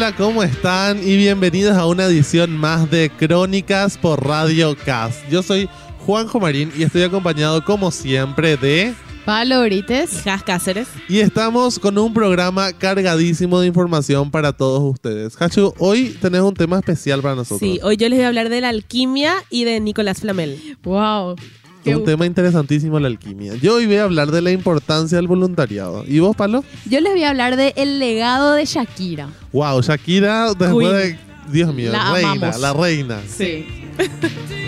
Hola, ¿cómo están? Y bienvenidos a una edición más de Crónicas por Radio Cast. Yo soy Juanjo Marín y estoy acompañado como siempre de... Pablo Brites. Jas Cáceres. Y estamos con un programa cargadísimo de información para todos ustedes. Hachu, hoy tenés un tema especial para nosotros. Sí, hoy yo les voy a hablar de la alquimia y de Nicolás Flamel. Wow. Qué un tema interesantísimo, la alquimia. Yo hoy voy a hablar de la importancia del voluntariado. ¿Y vos, Palo? Yo les voy a hablar de el legado de Shakira. Wow, Shakira, después Queen. de... Dios mío, La reina, amamos. la reina. Sí.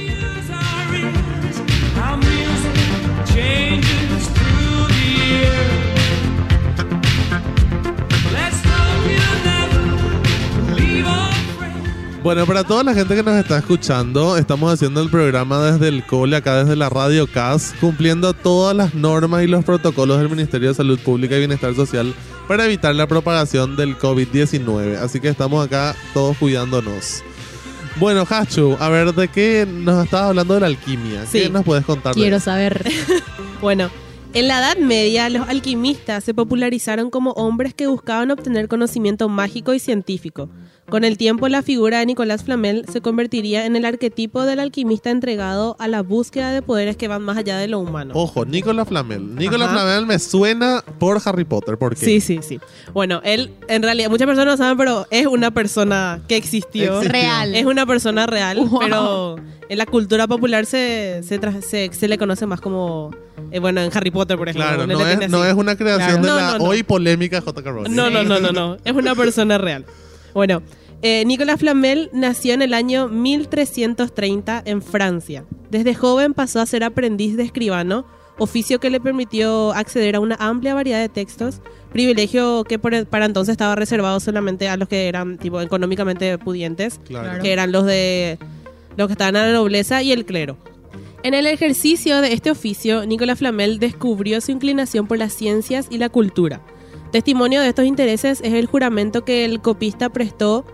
Bueno, para toda la gente que nos está escuchando, estamos haciendo el programa desde el cole, acá desde la Radio CAS, cumpliendo todas las normas y los protocolos del Ministerio de Salud Pública y Bienestar Social para evitar la propagación del COVID-19. Así que estamos acá todos cuidándonos. Bueno, Hachu, a ver, ¿de qué nos estabas hablando de la alquimia? ¿Qué Sí. nos puedes contar? Quiero saber. Bueno, en la Edad Media los alquimistas se popularizaron como hombres que buscaban obtener conocimiento mágico y científico. Con el tiempo la figura de Nicolás Flamel se convertiría en el arquetipo del alquimista entregado a la búsqueda de poderes que van más allá de lo humano. Ojo, Nicolás Flamel. Nicolás Ajá. Flamel me suena por Harry Potter. ¿Por qué? Sí, sí, sí. Bueno, él en realidad, muchas personas no saben, pero es una persona que existió. Existió. Real. Es una persona real, Wow. pero en la cultura popular se, se, tra- se, se le conoce más como, eh, bueno, en Harry Potter, por ejemplo. Claro, no es, no una creación Claro. de No, la no, no. hoy polémica J.K. Rowling. No, no, no, no, no. Es una persona real. Bueno, eh, Nicolas Flamel nació en el año 1330 en Francia. Desde joven pasó a ser aprendiz de escribano, oficio que le permitió acceder a una amplia variedad de textos, privilegio que por- para entonces estaba reservado solamente a los que eran tipo económicamente pudientes, Claro. que eran los de los que estaban a la nobleza y el clero. En el ejercicio de este oficio, Nicolas Flamel descubrió su inclinación por las ciencias y la cultura. Testimonio de estos intereses es el juramento que el copista prestó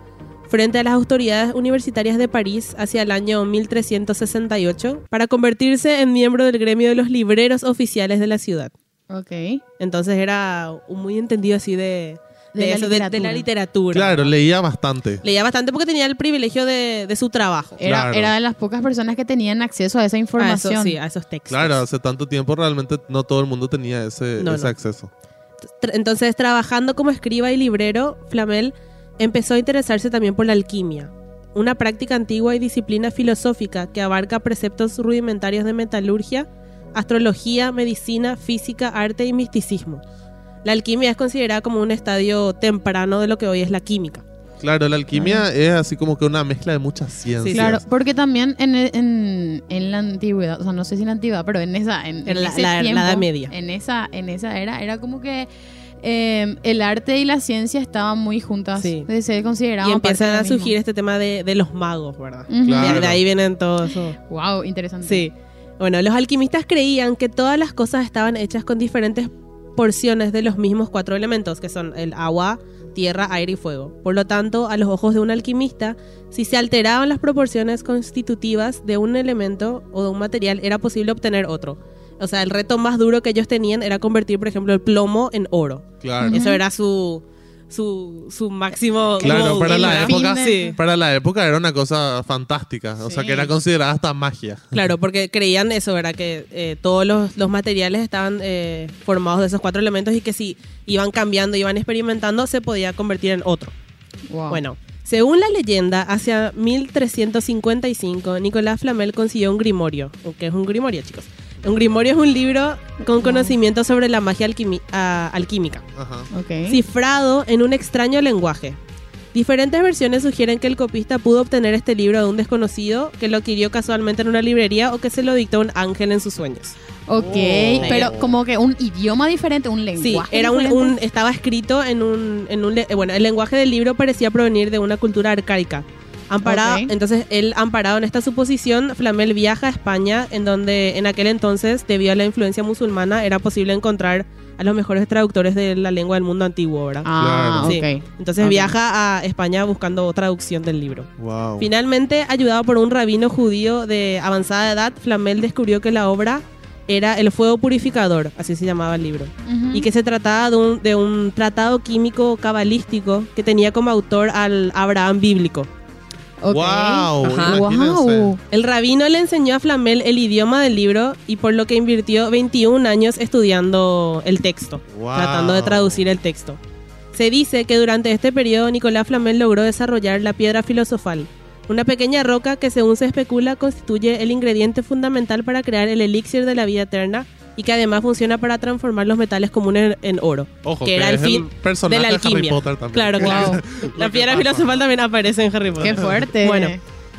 frente a las autoridades universitarias de París hacia el año 1368 para convertirse en miembro del gremio de los libreros oficiales de la ciudad. Ok. Entonces era un muy entendido así de, De la eso, de- de la literatura. Claro, leía bastante. Leía bastante porque tenía el privilegio de, de su trabajo. Era, Claro. era de las pocas personas que tenían acceso a esa A eso, información. sí, a esos textos. Claro, hace tanto tiempo realmente no todo el mundo tenía ese, No, ese no. acceso. Entonces, trabajando como escriba y librero, Flamel empezó a interesarse también por la alquimia, una práctica antigua y disciplina filosófica que abarca preceptos rudimentarios de metalurgia, astrología, medicina, física, arte y misticismo. La alquimia es considerada como un estadio temprano de lo que hoy es la química. Claro, la alquimia es así como que una mezcla de muchas ciencias. Claro, porque también en, en, en la antigüedad, o sea, no sé si en la antigüedad, pero en esa, en, En la- ese la- la Edad Media. En esa, en esa era, era como que eh, el arte y la ciencia estaban muy juntas. Sí. Se consideraban Y empiezan a surgir este tema de, de los magos, ¿verdad? Claro. De, ahí vienen todos esos... Wow, interesante. Sí. Bueno, los alquimistas creían que todas las cosas estaban hechas con diferentes porciones de los mismos cuatro elementos, que son el agua, tierra, aire y fuego. Por lo tanto, a los ojos de un alquimista, si se alteraban las proporciones constitutivas de un elemento o de un material, era posible obtener otro. O sea, el reto más duro que ellos tenían era convertir, por ejemplo, el plomo en oro. Claro. Eso era su, su, su máximo... Claro, para la época, Sí. para la época era una cosa fantástica, o sea que era considerada hasta magia. Claro, porque creían eso, ¿verdad? Que eh, todos los, los materiales estaban eh, formados de esos cuatro elementos y que si iban cambiando, iban experimentando, se podía convertir en otro. Wow. Bueno, según la leyenda, hacia 1355, Nicolás Flamel consiguió un grimorio. ¿Qué es un grimorio, chicos? Un grimorio es un libro con conocimiento sobre la magia alquimi- ah, alquímica Ajá. Ok. cifrado en un extraño lenguaje. Diferentes versiones sugieren que el copista pudo obtener este libro de un desconocido que lo adquirió casualmente en una librería o que se lo dictó un ángel en sus sueños. Ok, Oh. pero como que un idioma diferente, un lenguaje Sí, era un, estaba escrito en un, en un eh, bueno, el lenguaje del libro parecía provenir de una cultura arcaica. Amparado, Ok. entonces él amparado en esta suposición, Flamel viaja a España, en donde en aquel entonces, debido a la influencia musulmana, era posible encontrar a los mejores traductores de la lengua del mundo antiguo, ¿verdad? Ah, Sí. ok. Entonces Ok. viaja a España buscando traducción del libro. Wow. Finalmente, ayudado por un rabino judío de avanzada edad, Flamel descubrió que la obra era El Fuego Purificador, así se llamaba el libro. Ujú. Y que se trataba de un, de un tratado químico cabalístico que tenía como autor al Abraham bíblico. Wow. El rabino le enseñó a Flamel el idioma del libro y por lo que invirtió 21 años estudiando el texto, Wow. tratando de traducir el texto. Se dice que durante este periodo Nicolás Flamel logró desarrollar la piedra filosofal, una pequeña roca que según se especula constituye el ingrediente fundamental para crear el elixir de la vida eterna y que además funciona para transformar los metales comunes en, en oro, Ojo, que era el fin personaje de la Harry alquimia. Potter también. Claro, claro. Wow. La que piedra filosofal también aparece en Harry Potter. Qué fuerte. Bueno,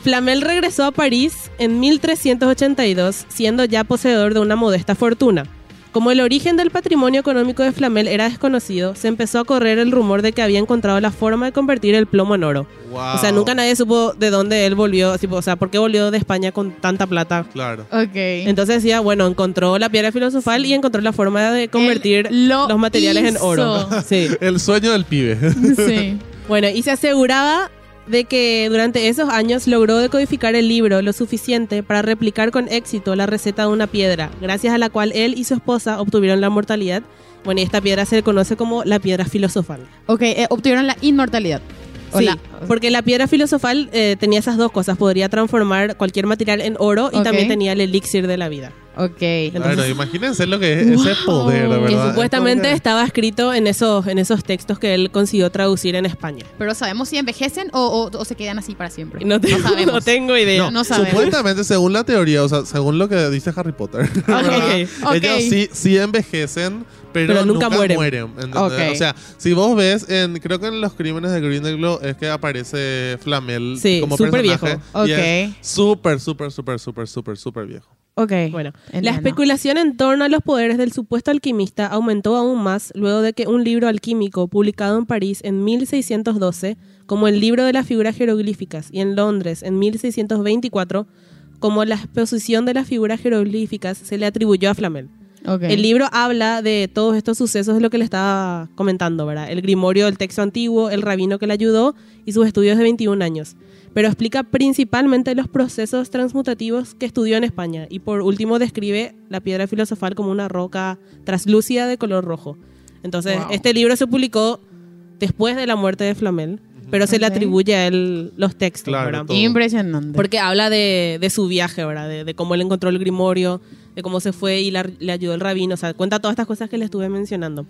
Flamel regresó a París en 1382, siendo ya poseedor de una modesta fortuna. Como el origen del patrimonio económico de Flamel era desconocido, se empezó a correr el rumor de que había encontrado la forma de convertir el plomo en oro. Wow. O sea, nunca nadie supo de dónde él volvió, tipo, o sea, por qué volvió de España con tanta plata. Claro. Ok. Entonces decía, bueno, encontró la piedra filosofal y encontró la forma de convertir lo los materiales en oro. Sí. El sueño del pibe. sí. Bueno, y se aseguraba de que durante esos años logró decodificar el libro lo suficiente para replicar con éxito la receta de una piedra, gracias a la cual él y su esposa obtuvieron la mortalidad. Bueno, y esta piedra se le conoce como la piedra filosofal. Ok, eh, obtuvieron la inmortalidad. O Sí, la- porque la piedra filosofal eh, tenía esas dos cosas, podría transformar cualquier material en oro y Ok. también tenía el elixir de la vida. Ok. Claro, imagínense lo que es ese poder, Wow. ¿verdad? Que supuestamente estaba escrito en esos, en esos textos que él consiguió traducir en España. Pero sabemos si envejecen o, o- o se quedan así para siempre. No, tengo, sabemos. no tengo idea. que- no sabemos. Supuestamente, según la teoría, o sea, según lo que dice Harry Potter, ¿verdad? Ok. ellos sí, sí envejecen, pero, Pero nunca mueren. ¿entendés? Ok. O sea, si vos ves, en creo que en los crímenes de Grindelwald es que aparece Flamel Sí, como súper personaje. viejo. y es Ok. Súper, súper, súper, súper, súper, súper viejo. Ok. Bueno, Elena. la especulación en torno a los poderes del supuesto alquimista aumentó aún más luego de que un libro alquímico publicado en París en 1612 como el libro de las figuras jeroglíficas y en Londres en 1624 como la exposición de las figuras jeroglíficas se le atribuyó a Flamel. Ok. El libro habla de todos estos sucesos de lo que le estaba comentando, ¿verdad? El grimorio del texto antiguo, el rabino que le ayudó y sus estudios de 21 años. Pero explica principalmente los procesos transmutativos que estudió en España y por último describe la piedra filosofal como una roca traslúcida de color rojo. Entonces, Wow. este libro se publicó después de la muerte de Flamel, pero se le atribuye a él los textos, Claro, ¿verdad? Impresionante. Porque habla de, de su viaje, ¿verdad? De, de cómo él encontró el grimorio, de cómo se fue y la- le ayudó el rabino. O sea, cuenta todas estas cosas que le estuve mencionando.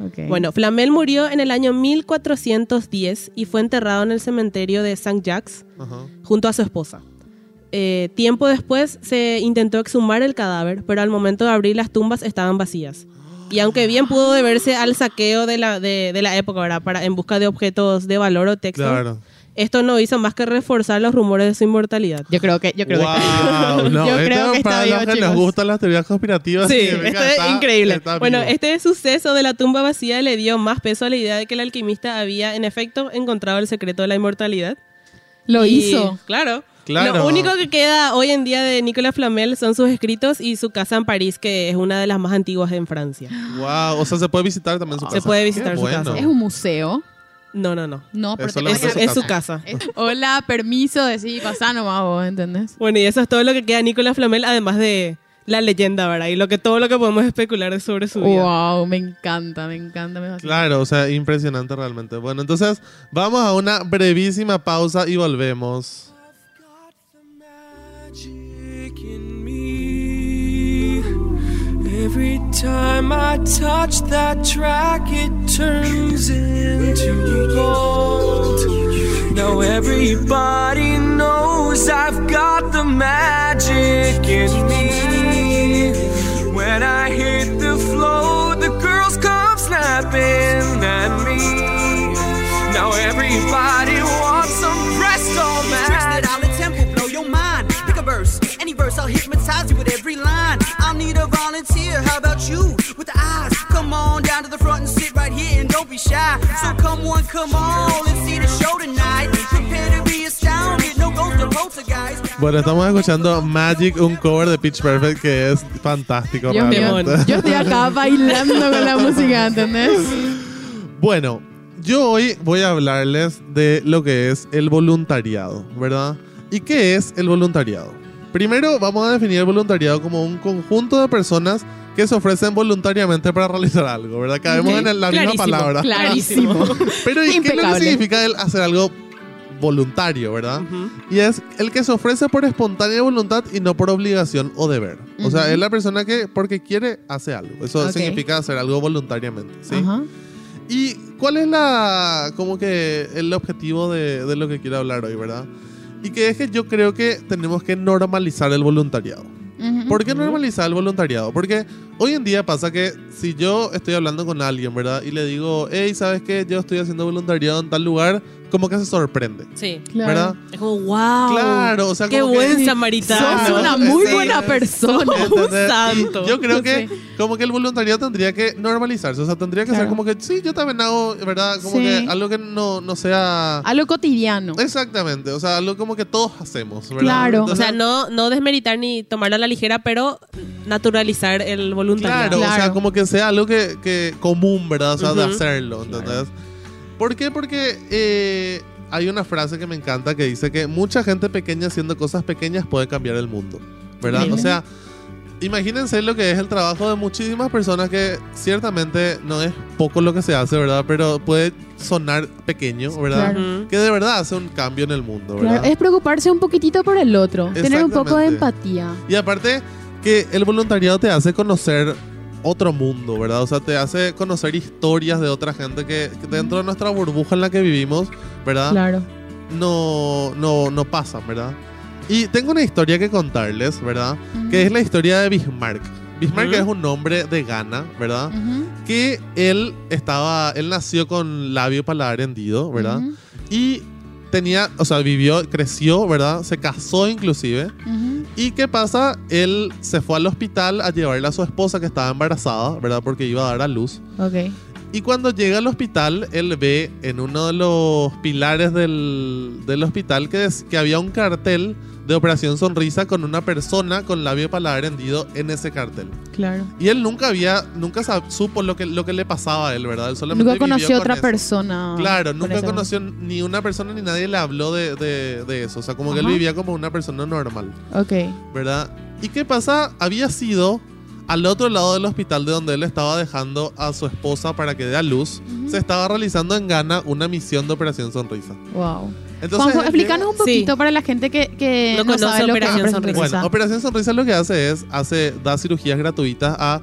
Ok. Bueno, Flamel murió en el año 1410 y fue enterrado en el cementerio de Saint-Jacques Ajá. junto a su esposa. Eh, tiempo después se intentó exhumar el cadáver, pero al momento de abrir las tumbas estaban vacías. Y aunque bien pudo deberse al saqueo de la, de, de la época, ¿verdad? Para, en busca de objetos de valor o texto, Claro. Esto no hizo más que reforzar los rumores de su inmortalidad. Yo creo que, yo creo que está wow, no, Yo esto creo que está para vivo, los que chicos. nos gustan las teorías conspirativas. Sí, que esto es está- increíble. está bueno, vivo. este suceso de la tumba vacía le dio más peso a la idea de que el alquimista había, en efecto, encontrado el secreto de la inmortalidad. Lo Y, hizo. Claro. Claro. Lo único que queda hoy en día de Nicolas Flamel son sus escritos y su casa en París, que es una de las más antiguas en Francia. Wow, o sea, se puede visitar también su Se casa. puede visitar Qué su bueno. casa. Es un museo. No, no, no. No, pero te Es, su es casa. su casa. Es- Hola, permiso, decir, pasá nomás vos, ¿entendés? Bueno, y eso es todo lo que queda de Nicolas Flamel, además de la leyenda, ¿verdad? Y lo que todo lo que podemos especular sobre su vida. Wow, me encanta, me encanta. Me. Claro, o sea, impresionante realmente. Bueno, entonces vamos a una brevísima pausa y volvemos. Every time I touch that track, it turns into gold. Now everybody knows I've got the magic in me. When I hit the flow, the girls come snapping at me. Now everybody verse, I'll hypnotize you with every line. I'll need a volunteer. How about you with the eyes? Come on down to the front and sit right here and don't be shy. So come on, come on, let's see the show tonight. Prepare to be astounded. No ghost or poltergeist. Bueno, estamos escuchando Magic, un cover de Pitch Perfect que es fantástico. Dios mío, realmente. yo estoy acá bailando con la música, ¿entendés? Bueno, yo hoy voy a hablarles de lo que es el voluntariado, ¿verdad? ¿Y qué es el voluntariado? Primero, vamos a definir el voluntariado como un conjunto de personas que se ofrecen voluntariamente para realizar algo, ¿verdad? Caemos en la misma palabra. Clarísimo. Pero ¿y qué es lo que Impecable. significa el hacer algo voluntario, verdad? Y es el que se ofrece por espontánea voluntad y no por obligación o deber. O sea, es la persona que porque quiere hace algo. Eso significa hacer algo voluntariamente, ¿sí? ¿Y cuál es la como que el objetivo de, de lo que quiero hablar hoy, verdad? Y que es que yo creo que tenemos que normalizar el voluntariado. Ujú. ¿Por qué normalizar el voluntariado? Porque hoy en día pasa que si yo estoy hablando con alguien, ¿verdad? Y le digo, hey, ¿sabes qué? Yo estoy haciendo voluntariado en tal lugar, como que se sorprende, Sí. Claro. ¿verdad? Es como, wow. Claro, o sea, Qué como que- buen samaritano. Sos una muy sí. buena persona. Un santo. Y Yo creo que Sí. como que el voluntariado tendría que normalizarse, o sea, tendría que ser Claro. como que sí, yo también hago, ¿verdad? Como Sí. que algo que no, no sea A lo cotidiano. Exactamente, o sea, algo como que todos hacemos, ¿verdad? Claro. O sea, no, no desmeritar ni tomarlo a la ligera, pero naturalizar el voluntariado. Claro, o sea, Claro. como que sea algo que, que común, ¿verdad? O sea, de Ujú. hacerlo, ¿entendés? ¿Por qué? Porque eh, hay una frase que me encanta que dice que mucha gente pequeña haciendo cosas pequeñas puede cambiar el mundo, ¿verdad? O sea, imagínense lo que es el trabajo de muchísimas personas que ciertamente no es poco lo que se hace, ¿verdad? Pero puede sonar pequeño, ¿verdad? Claro. Que de verdad hace un cambio en el mundo, ¿verdad? Claro, es preocuparse un poquitito por el otro. Tener un poco de empatía. Y aparte que el voluntariado te hace conocer otro mundo, ¿verdad? O sea, te hace conocer historias de otra gente que, que dentro de nuestra burbuja en la que vivimos, ¿verdad? Claro. No, no, no pasan, ¿verdad? Y tengo una historia que contarles, ¿verdad? Que es la historia de Bismarck. Bismarck Ujú. es un hombre de Ghana, ¿verdad? Que él estaba, él nació con labio paladar hendido, ¿verdad? Y tenía, o sea, vivió, creció, ¿verdad? Se casó inclusive. ¿Y qué pasa? Él se fue al hospital a llevarle a su esposa que estaba embarazada, ¿verdad? Porque iba a dar a luz. Ok. Y cuando llega al hospital, él ve en uno de los pilares del, del hospital que, es- que había un cartel de Operación Sonrisa con una persona con labio paladar hendido en ese cartel. Claro. Y él nunca había, nunca supo lo que, lo que le pasaba a él, ¿verdad? Él solamente Nunca conoció con otra eso. persona. Claro, nunca conoció ni una persona ni nadie le habló de, de- de eso. O sea, como que él Ajá. vivía como una persona normal. Ok. ¿verdad? ¿Y qué pasa? Había sido al otro lado del hospital de donde él estaba dejando a su esposa para que dé a luz. Se estaba realizando en Ghana una misión de Operación Sonrisa. Wow. Entonces, Juanjo, explícanos un Sí. poquito para la gente que, que No no, conoce sabe lo que es Operación Operación Sonrisa. Bueno. Operación Sonrisa lo que hace es, hace, da cirugías gratuitas a,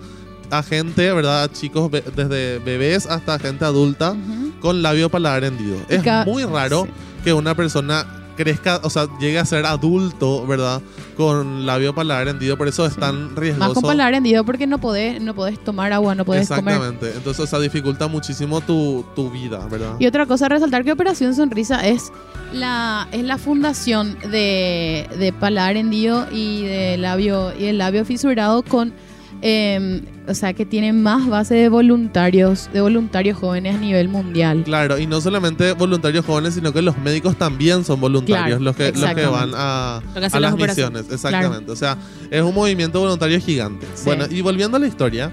a gente, ¿verdad? A chicos be- desde bebés hasta gente adulta Ujú. con labio paladar hendido. Es muy raro sí. que una persona crezca, o sea, llegue a ser adulto, ¿verdad? Con labio paladar hendido, por eso es Sí. tan Más riesgoso. con paladar hendido porque no podés, no podés tomar agua, no podés comer. Exactamente. Entonces, o sea, dificulta muchísimo tu, tu vida, ¿verdad? Y otra cosa a resaltar que Operación Sonrisa es la, es la fundación de, de paladar hendido y de labio y el labio fisurado con eh, o sea que tiene más base de voluntarios, de voluntarios jóvenes a nivel mundial. Claro, y no solamente voluntarios jóvenes, sino que los médicos también son voluntarios, Claro, los, que, los que van a, que a las misiones. Exactamente. O sea, es un movimiento voluntario gigante. Sí. Bueno, y volviendo a la historia,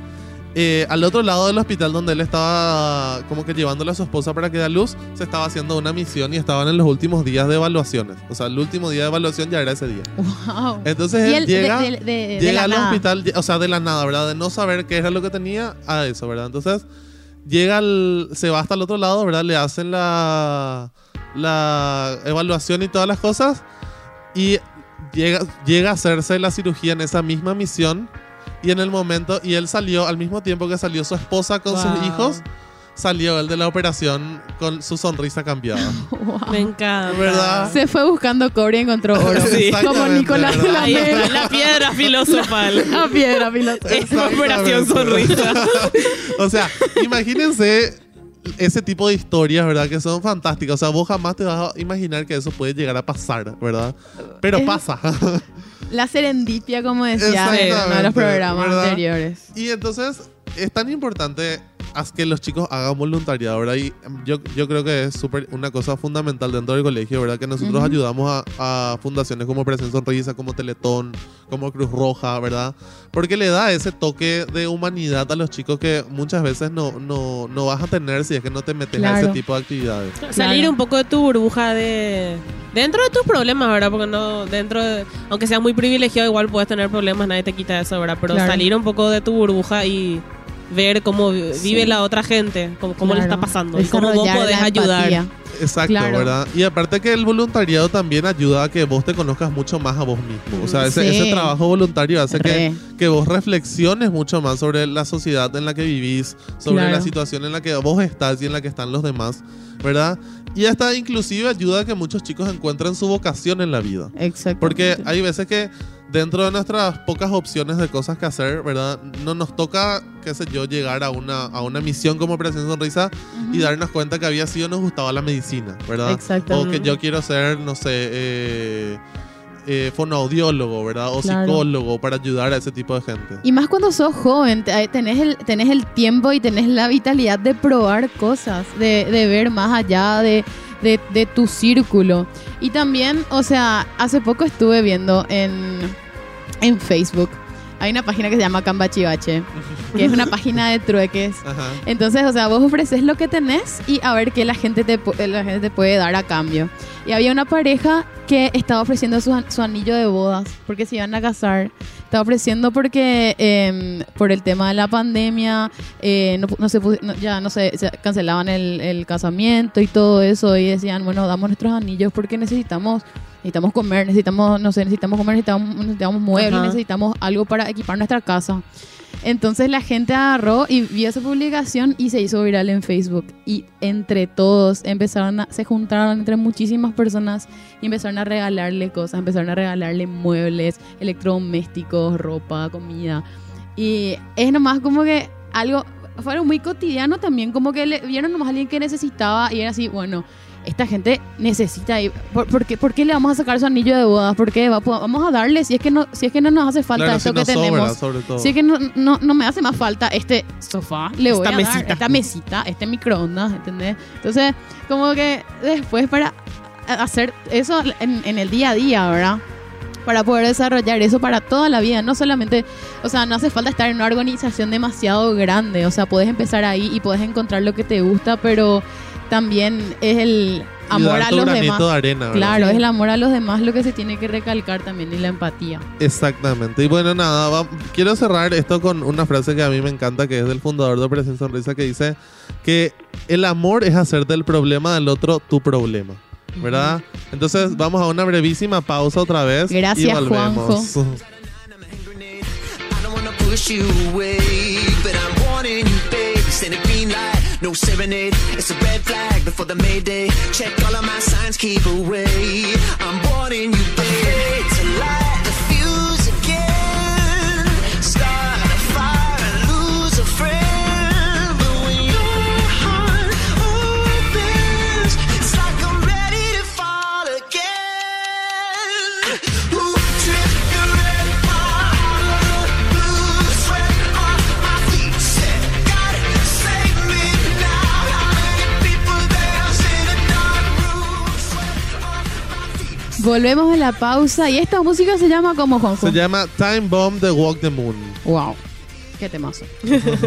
eh, al otro lado del hospital donde él estaba como que llevándole a su esposa para que dé a luz, se estaba haciendo una misión y estaban en los últimos días de evaluaciones. O sea, el último día de evaluación ya era ese día. Wow. Entonces él llega... de, de- de llega al nada. hospital, o sea, de la nada, ¿verdad? De no saber qué era lo que tenía a eso, ¿verdad? Entonces, llega al, se va hasta el otro lado, ¿verdad? Le hacen la, la evaluación y todas las cosas y llega, llega a hacerse la cirugía en esa misma misión y en el momento, y él salió al mismo tiempo que salió su esposa con Wow. sus hijos, salió él de la operación con su sonrisa cambiada. Wow. Me encanta. ¿Verdad? Se fue buscando cobre y encontró oro. Sí. Como Nicolás Flamel. la piedra filosofal. A piedra, piloto. Es Operación Sonrisa. o sea, imagínense ese tipo de historias, ¿verdad? Que son fantásticas. O sea, vos jamás te vas a imaginar que eso puede llegar a pasar, ¿verdad? Pero Es- pasa. La serendipia, como decía en uno de los programas ¿verdad? anteriores. y entonces es tan importante haz que los chicos hagan voluntariado, ¿verdad? Y yo, yo creo que es súper una cosa fundamental dentro del colegio, ¿verdad? Que nosotros Ujú. ayudamos a, a fundaciones como Operación Sonrisa, como Teletón, como Cruz Roja, ¿verdad? Porque le da ese toque de humanidad a los chicos que muchas veces no, no, no vas a tener si es que no te metes a Claro. ese tipo de actividades. Salir Claro. un poco de tu burbuja de, de Dentro de tus problemas, ¿verdad? Porque no, dentro de, aunque seas muy privilegiado, igual puedes tener problemas, nadie te quita eso, ¿verdad? Pero Claro. salir un poco de tu burbuja y ver cómo vi- vive la otra gente, cómo, cómo le Claro. está pasando y cómo vos podés ayudar. Exacto, Claro. ¿verdad? Y aparte que el voluntariado también ayuda a que vos te conozcas mucho más a vos mismo. O sea, ese, Sí. ese trabajo voluntario hace que, que vos reflexiones mucho más sobre la sociedad en la que vivís, sobre Claro. la situación en la que vos estás y en la que están los demás, ¿verdad? Y hasta inclusive ayuda a que muchos chicos encuentren su vocación en la vida. Exacto. Porque hay veces que dentro de nuestras pocas opciones de cosas que hacer, ¿verdad? No nos toca, qué sé yo, llegar a una, a una misión como Operación Sonrisa y darnos cuenta que había sido nos gustaba la medicina, ¿verdad? Exacto. O que yo quiero ser, no sé, eh, eh, fonoaudiólogo, ¿verdad? O Claro. psicólogo para ayudar a ese tipo de gente. Y más cuando sos joven, te- tenés el, tenés el tiempo y tenés la vitalidad de probar cosas, de, de ver más allá de, de, de tu círculo. Y también, o sea, hace poco estuve viendo en, en Facebook, hay una página que se llama Cambachivache, que es una página de trueques. Ajá. Entonces, o sea, vos ofreces lo que tenés y a ver qué la gente te, la gente te puede dar a cambio. Y había una pareja que estaba ofreciendo su, su anillo de bodas porque se iban a casar. Estaba ofreciendo porque em, por el tema de la pandemia eh, no, no se no- ya no sé, se cancelaban el, el casamiento y todo eso y decían, bueno, damos nuestros anillos porque necesitamos necesitamos comer, necesitamos, no sé, necesitamos comer, necesitamos, necesitamos muebles, Ajá. necesitamos algo para equipar nuestra casa. Entonces la gente agarró y vio esa publicación y se hizo viral en Facebook. Y entre todos empezaron a, se juntaron entre muchísimas personas y empezaron a regalarle cosas, empezaron a regalarle muebles, electrodomésticos, ropa, comida. Y es nomás como que algo, fue algo muy cotidiano también, como que le vieron nomás a alguien que necesitaba y era así, bueno, esta gente necesita ir. ¿Por, por qué, por qué le vamos a sacar su anillo de bodas? ¿Por qué? Va- vamos a darle si es que no, si es que no nos hace falta Claro, esto si que sobra, tenemos. Si es que no, no, no me hace más falta este sofá, le voy a mesita. dar esta mesita, este microondas, ¿entendés? Entonces, como que después para hacer eso en, en el día a día, ¿verdad? Para poder desarrollar eso para toda la vida, no solamente, o sea, no hace falta estar en una organización demasiado grande, o sea, puedes empezar ahí y puedes encontrar lo que te gusta, pero también es el Y amor a los granito demás. de arena. Claro, es el amor a los demás lo que se tiene que recalcar también y la empatía. Exactamente. Y bueno, nada, va- quiero cerrar esto con una frase que a mí me encanta, que es del fundador de Operación Sonrisa, que dice que el amor es hacer del problema del otro tu problema. ¿Verdad? Entonces vamos a una brevísima pausa otra vez. y Gracias, volvemos. I no serenade. It's a red flag before the mayday. Check all of my signs, keep away. I'm warning you, babe. Volvemos de la pausa y esta música se llama como Juanjo. Se llama Time Bomb de Walk the Moon. Wow. Qué temazo.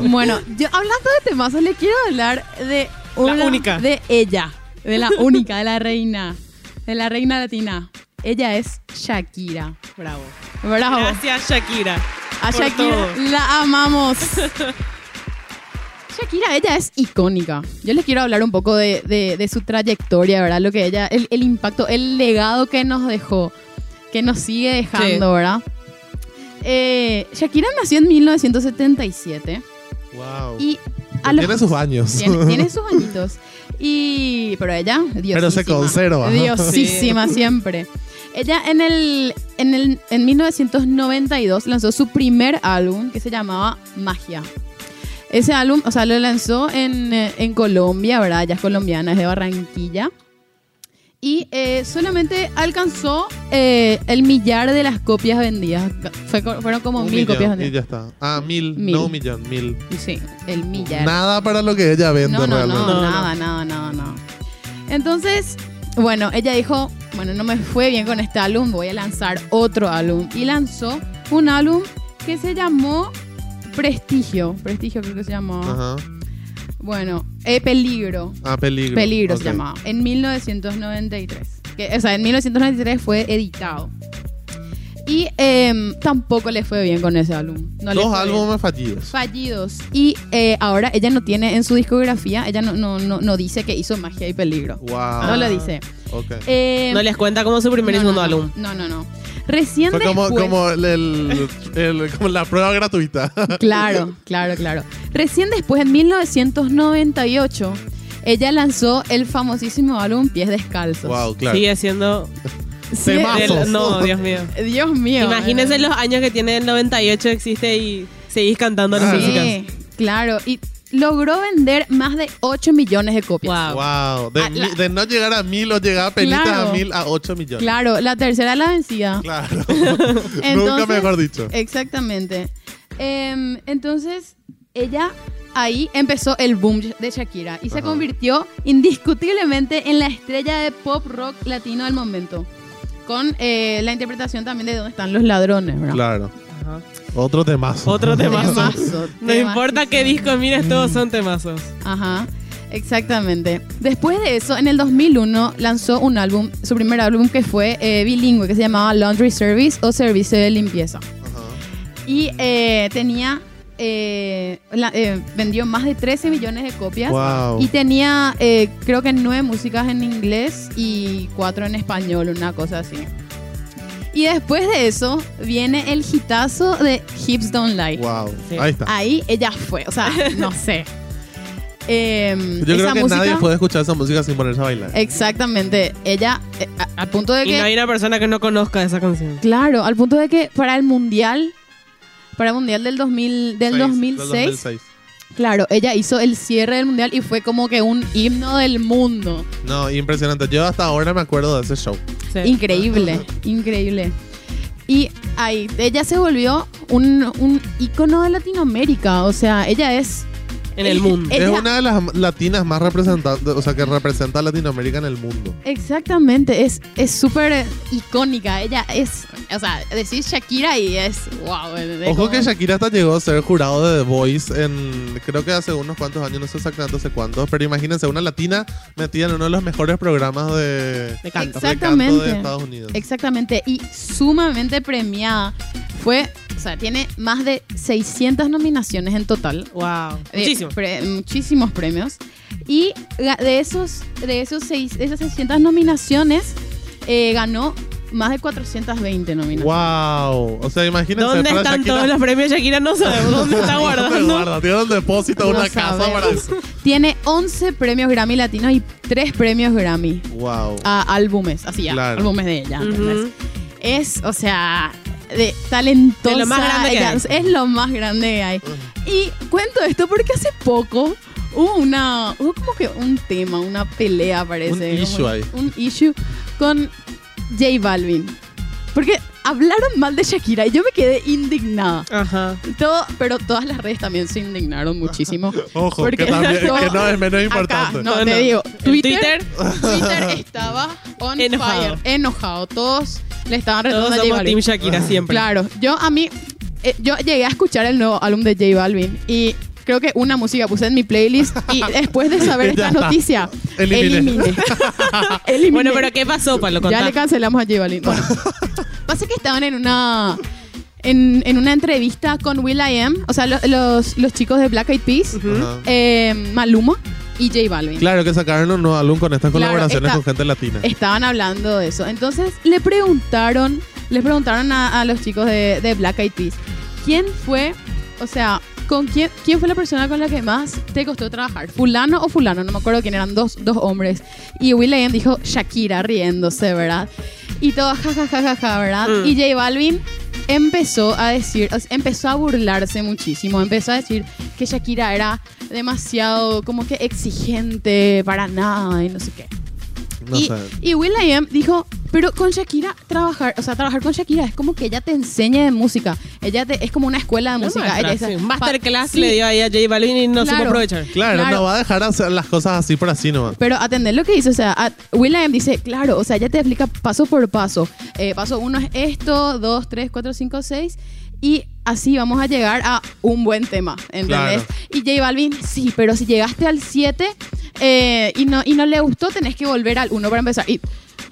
bueno, yo hablando de temazos, le quiero hablar de una. única. De ella. De la única, de la reina. De la reina latina. Ella es Shakira. Bravo. Bravo. Gracias, Shakira. A Shakira todo. la amamos. Shakira, ella es icónica. Yo les quiero hablar un poco de, de- de su trayectoria, ¿verdad? Lo que ella, el, el impacto, el legado que nos dejó, que nos sigue dejando, Sí. ¿verdad? Eh, Shakira nació en 1977 Wow. y a los- Tiene sus años. tiene, tiene sus añitos. Y, pero ella, diosísima. Pero se conserva. Diosísima siempre. Ella en el, en el en 1992 lanzó su primer álbum que se llamaba Magia. Ese álbum, o sea, lo lanzó en, eh, en Colombia, ¿verdad? Ella es colombiana, es de Barranquilla. Y eh, solamente alcanzó eh, el millar de las copias vendidas. Fue fueron como Un mil millón, copias Y vendidas. ya está. Ah, mil, Mil. no un millón, mil. Sí, el millar. Nada para lo que ella vende No, no, realmente. no. nada, nada, nada, nada. Entonces, bueno, ella dijo, bueno, no me fue bien con este álbum, voy a lanzar otro álbum. Y lanzó un álbum que se llamó Prestigio. Prestigio creo que se llamó. Ajá. Bueno, eh, Peligro. Ah, peligro. Peligro se llamaba. En 1993. Que, o sea, en 1993 fue editado. Y em, tampoco le fue bien con ese álbum. No Dos álbumes fallidos. fallidos. Y eh, ahora ella no tiene en su discografía, ella no, no, no, no dice que hizo magia y peligro. Wow. No lo dice. Ok. Eh, No les cuenta como su primer y no, segundo no, no. álbum. No, no, no. Recién Fue como, después- como, el, el- el- como la prueba gratuita. Claro, claro, claro. Recién después, en 1998, ella lanzó el famosísimo álbum Pies Descalzos. wow, claro. Sigue siendo... Sí, del- no, Dios mío. Dios mío. Imagínense los años que tiene el 98 existe y seguís cantando las músicas. Sí, claro. Y logró vender más de 8 millones de copias. Wow. Wow. De, Ah, la- mi- de no llegar a mil o llegar a penitas Claro. a mil a ocho millones. Claro, la tercera la vencida. Claro. Nunca mejor dicho. Exactamente. Em, entonces, ella ahí empezó el boom de Shakira y se convirtió indiscutiblemente en la estrella de pop rock latino del momento. Con eh, la interpretación también de dónde están los ladrones, ¿verdad? Claro. Ajá. Otro temazo. Otro temazo. Temazo, No temazo. importa qué disco mires, todos son temazos. Ajá, exactamente. Después de eso, en el 2001 lanzó un álbum, su primer álbum que fue eh, bilingüe, que se llamaba Laundry Service o Servicio de Limpieza. Ajá. Y eh, tenía, eh, la- eh, vendió más de 13 millones de copias. Wow. Y tenía, eh, creo que nueve músicas en inglés y cuatro en español, una cosa así. Y después de eso viene el hitazo de Hips Don't Lie. Wow. Sí. Ahí está. Ahí ella fue, o sea, no sé. Em, Yo creo que música- nadie puede escuchar esa música sin ponerse a bailar. Exactamente. Ella, eh, a- al punto de Y que. no hay una persona que no conozca esa canción. Claro, al punto de que para el mundial. Para el mundial del, 2000, del Seis, 2006, del 2006. Claro, ella hizo el cierre del mundial y fue como que un himno del mundo. No, impresionante. Yo hasta ahora me acuerdo de ese show. Sí. Increíble, increíble. Y ahí, ella se volvió un, un ícono de Latinoamérica. O sea, ella es. En el mundo. Ella- Es una de las latinas más representantes, o sea, que representa a Latinoamérica en el mundo. Exactamente, es es súper eh, icónica. Ella es. O sea, decís Shakira y es. ¡Wow! es Ojo como- que Shakira hasta llegó a ser jurado de The Voice en, creo que hace unos cuantos años, no sé exactamente hace cuántos, pero imagínense, una latina metida en uno de los mejores programas de, De canto. de canto Exactamente. de Estados Unidos. Exactamente, y sumamente premiada. Fue, o sea, tiene más de 600 nominaciones en total. Wow. Eh, Muchísimo. pre- muchísimos premios. Y ga- de esos, de esos seis, de esas 600 nominaciones, eh, ganó más de 420 nominaciones. Wow. O sea, imagínense. ¿Dónde están Shakira- todos los premios Shakira? No sabemos dónde está ¿Dónde guardando. guarda? Tiene un depósito, No una casa sabemos. para eso. Tiene 11 premios Grammy latinos y 3 premios Grammy Wow. a álbumes, así ya, Claro. álbumes de ella. ¿entendés? Ujú. Es, o sea, de talentosa. De lo más grande que ella hay. Es lo más grande que hay. Y cuento esto porque hace poco hubo una, hubo como que un tema, una pelea parece. Un issue ahí. Un issue con J Balvin. Porque hablaron mal de Shakira y yo me quedé indignada. Ajá. Todo, pero todas las redes también se indignaron muchísimo. Ojo, Porque que, también, todo- que no es menos Acá, importante. no, No, te no. digo, Twitter, estaba on Enojado. fire, enojado. Todos le estaban retando a J Balvin. Team Shakira siempre. Claro, yo a mí, eh, yo llegué a escuchar el nuevo álbum de J Balvin y creo que una música puse en mi playlist y después de saber Ya esta está. noticia, Eliminé. eliminé. Eliminé. Bueno, pero ¿qué pasó, Pablo? ya Contá. le cancelamos a J Balvin. Bueno, pasa que estaban en una en, en una entrevista con Will I Am, o sea, lo- los, los chicos de Black Eyed Peas, Ajá. eh, Maluma y J Balvin. Claro que sacaron un nuevo álbum con estas Claro, colaboraciones esta- con gente latina. Estaban hablando de eso. Entonces le preguntaron, les preguntaron a, a los chicos de, de Black Eyed Peas, ¿quién fue, o sea, con quién, quién fue la persona con la que más te costó trabajar? ¿Fulano o fulano? No me acuerdo quién eran, dos, dos hombres. Y Will.i.am dijo Shakira riéndose, ¿verdad? Y todo ja, ja, ja, ja, ja, ¿verdad? Mm. Y J Balvin empezó a decir, empezó a burlarse muchísimo, empezó a decir que Shakira era demasiado como que exigente para nada y no sé qué. No y, sé. y Will.i.am dijo, pero con Shakira trabajar, o sea, trabajar con Shakira es como que ella te enseñe de música. Ella te, es como una escuela de Una música. maestra, Ella- sí. Masterclass sí, le dio ahí a J Balvin y no supo Claro. aprovechar. Claro, Claro. no va a dejar hacer las cosas así por así nomás. Pero atender lo que dice, o sea, a- Will.i.am dice, claro, o sea, ella te explica paso por paso. Eh, paso uno es esto, dos, tres, cuatro, cinco, seis. Y así vamos a llegar a un buen tema, ¿entendés? Claro. Y J Balvin, sí, pero si llegaste al 7 eh, y, no, y no le gustó, tenés que volver al 1 para empezar. Y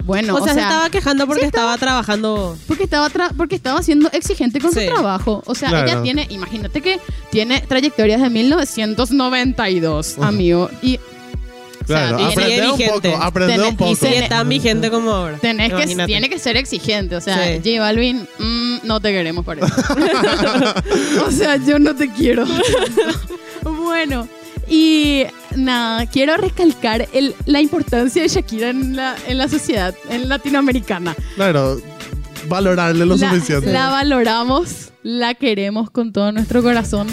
bueno, o sea, se estaba quejando porque estaba trabajando. porque estaba tra- porque estaba siendo exigente con Sí. su trabajo. O sea, Claro. ella tiene, imagínate que tiene trayectorias de 1992, amigo. Y Claro, o sea, aprende un vigente. poco, aprende Tenés- un poco. Y sigue tan vigente como ahora. tenés que, Imagínate. tiene que ser exigente. O sea, Sí. J Balvin, mm, no te queremos por eso. o sea, yo no te quiero. bueno, y nada, quiero recalcar el, la importancia de Shakira en la, en la sociedad en latinoamericana. Claro, valorarle lo la, suficiente. la valoramos, la queremos con todo nuestro corazón.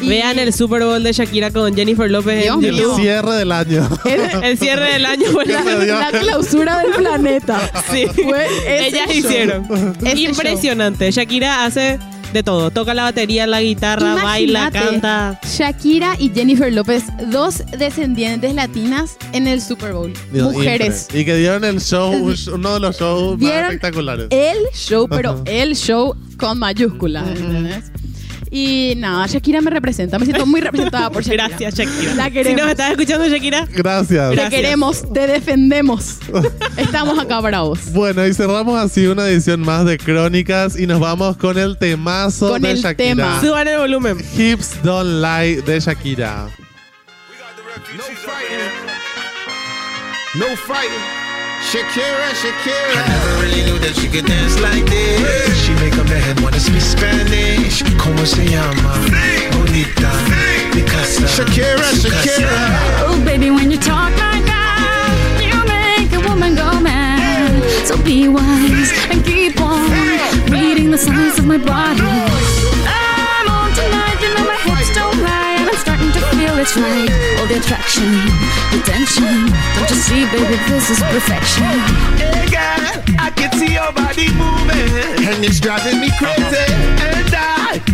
Y Vean el Super Bowl de Shakira con Jennifer López Dios en mío. El YouTube. cierre del año. El cierre del año fue la, clausura del planeta. Sí. Fue Ellas show. hicieron. Ese Impresionante. Shakira hace de todo. Toca la batería, la guitarra, baila, canta. Shakira y Jennifer López, dos descendientes latinas en el Super Bowl. Dios, Mujeres. increíble. Y que dieron el show, un sh- uno de los shows más espectaculares. El show, pero el show con mayúsculas, ¿entendés? Y nada, Shakira me representa. Me siento muy representada por Shakira. Gracias, Shakira. La Si queremos. nos estás escuchando, Shakira, Gracias. Te Gracias. queremos, te defendemos. Estamos acá para vos. Bueno, y cerramos así una edición más de Crónicas y nos vamos con el temazo Con de el Shakira. tema. suban el volumen. Hips Don't Lie de Shakira. No fighting. No fighting. Shakira, Shakira. I never really knew that she could dance like this. She make a man wanna speak Spanish. ¿Cómo se llama? Bonita. Picasa. Shakira, Shakira. Oh, baby, when you talk like that, you make a woman go mad. So be wise and keep on reading the signs of my body. Starting to feel it's right. All the attraction, the tension. Don't you see, baby, this is perfection. Hey, girl, I can see your body moving. And it's driving me crazy. And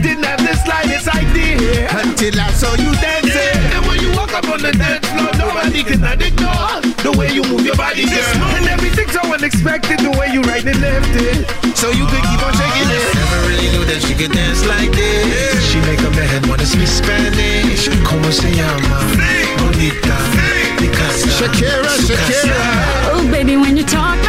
didn't have the slightest idea until I saw you dancing. And when you walk up on the dance floor, nobody can ignore the way you move your body, girl. And everything's so unexpected, the way you right and left it. So you could keep on shaking it. Never really knew that she could dance like this. She make a man wanna speak Spanish. ¿Cómo se llama? Bonita. Picasa. Shakira, Shakira. Oh, baby, when you talk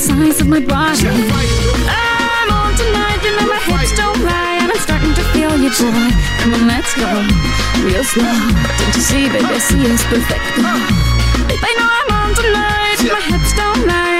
the signs of my body. I'm on tonight, you know my hips don't lie, and I'm starting to feel you, boy. Come on, let's go, real slow. Don't you see, baby, I see it's perfect. Babe, I know I'm on tonight, my hips don't lie,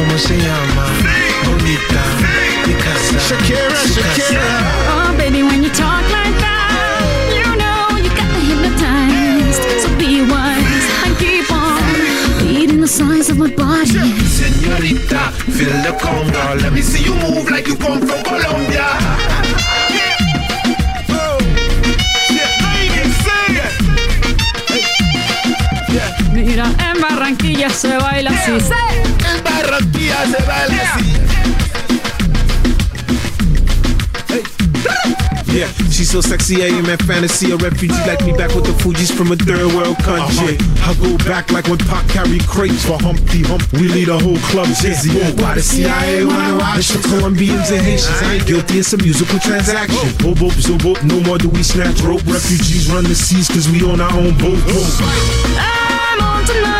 ¿Cómo se llama? Bonita. Shakira, Shakira. Oh, baby, when you talk like that, you know you got me hypnotized. So be wise and keep on reading the signs of my body. Señorita, feel the conga. Let me see you move like you come from Colombia. Barranquilla se baila así. En Barranquilla se baila así. Yeah, she's so sexy, I am in fantasy. A refugee like me back with the Fuji's from a third world country. Uh-huh. I go back like when Pac carried crates for Humpty Hump. We lead a whole club dizzy. Why the CIA wanna watch the Colombians and Haitians? I ain't guilty, it's a musical transaction. Oh. Oh, boop, boop, zo, boop. No more do we snatch rope. Refugees run the seas cause we own our own boat. boat. Oh. I'm on tonight,